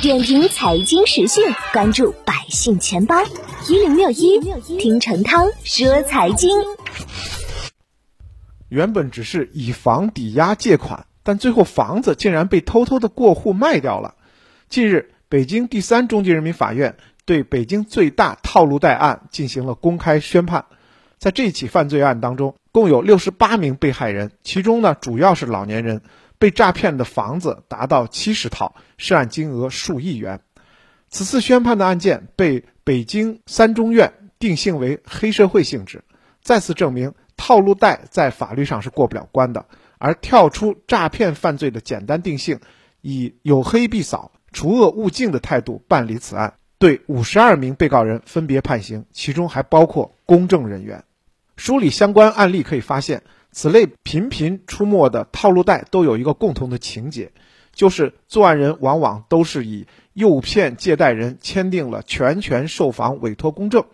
点评财经时讯，关注百姓钱包一零六一，听陈涛说财经。原本只是以房抵押借款，但最后房子竟然被偷偷的过户卖掉了。近日，北京第三中级人民法院对北京最大套路贷案进行了公开宣判。在这起犯罪案当中，共有六十八名被害人，其中呢主要是老年人。被诈骗的房子达到七十套，涉案金额数亿元。此次宣判的案件被北京三中院定性为黑社会性质，再次证明套路贷在法律上是过不了关的。而跳出诈骗犯罪的简单定性，以有黑必扫、除恶务尽的态度办理此案，对五十二名被告人分别判刑，其中还包括公证人员。梳理相关案例可以发现。此类频频出没的套路贷都有一个共同的情节，就是作案人往往都是以诱骗借贷人签订了全权售房委托公证，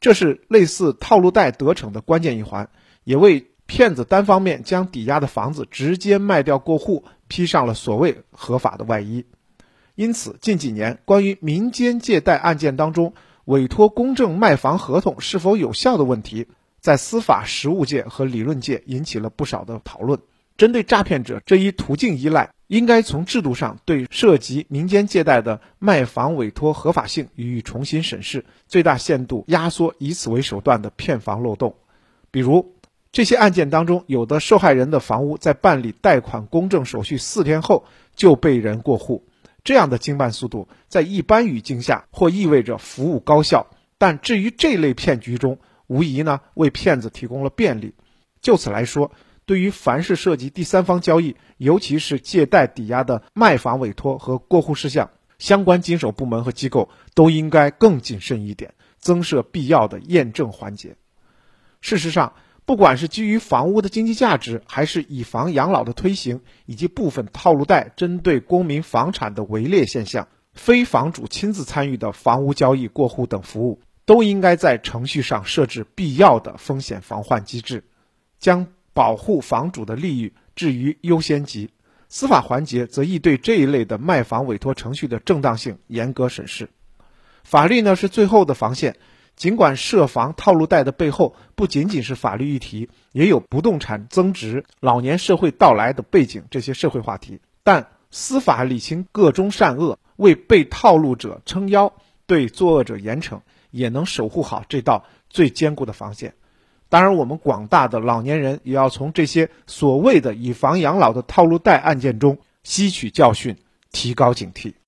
这是类似套路贷得逞的关键一环，也为骗子单方面将抵押的房子直接卖掉过户披上了所谓合法的外衣。因此，近几年关于民间借贷案件当中委托公证卖房合同是否有效的问题。在司法实务界和理论界引起了不少的讨论。针对诈骗者这一途径依赖，应该从制度上对涉及民间借贷的卖房委托合法性予以重新审视，最大限度压缩以此为手段的骗房漏洞。比如，这些案件当中，有的受害人的房屋在办理贷款公证手续四天后就被人过户，这样的经办速度在一般语境下或意味着服务高效，但至于这类骗局中，无疑呢，为骗子提供了便利。就此来说，对于凡是涉及第三方交易，尤其是借贷抵押的卖房委托和过户事项，相关经手部门和机构都应该更谨慎一点，增设必要的验证环节。事实上，不管是基于房屋的经济价值，还是以房养老的推行，以及部分套路贷针对公民房产的围猎现象，非房主亲自参与的房屋交易过户等服务。都应该在程序上设置必要的风险防范机制，将保护房主的利益置于优先级。司法环节则应对这一类的卖房委托程序的正当性严格审视。法律呢是最后的防线，尽管涉房套路贷的背后不仅仅是法律议题，也有不动产增值、老年社会到来的背景这些社会话题，但司法理清个中善恶，为被套路者撑腰，对作恶者严惩。也能守护好这道最坚固的防线。当然，我们广大的老年人也要从这些所谓的以房养老的套路贷案件中吸取教训，提高警惕。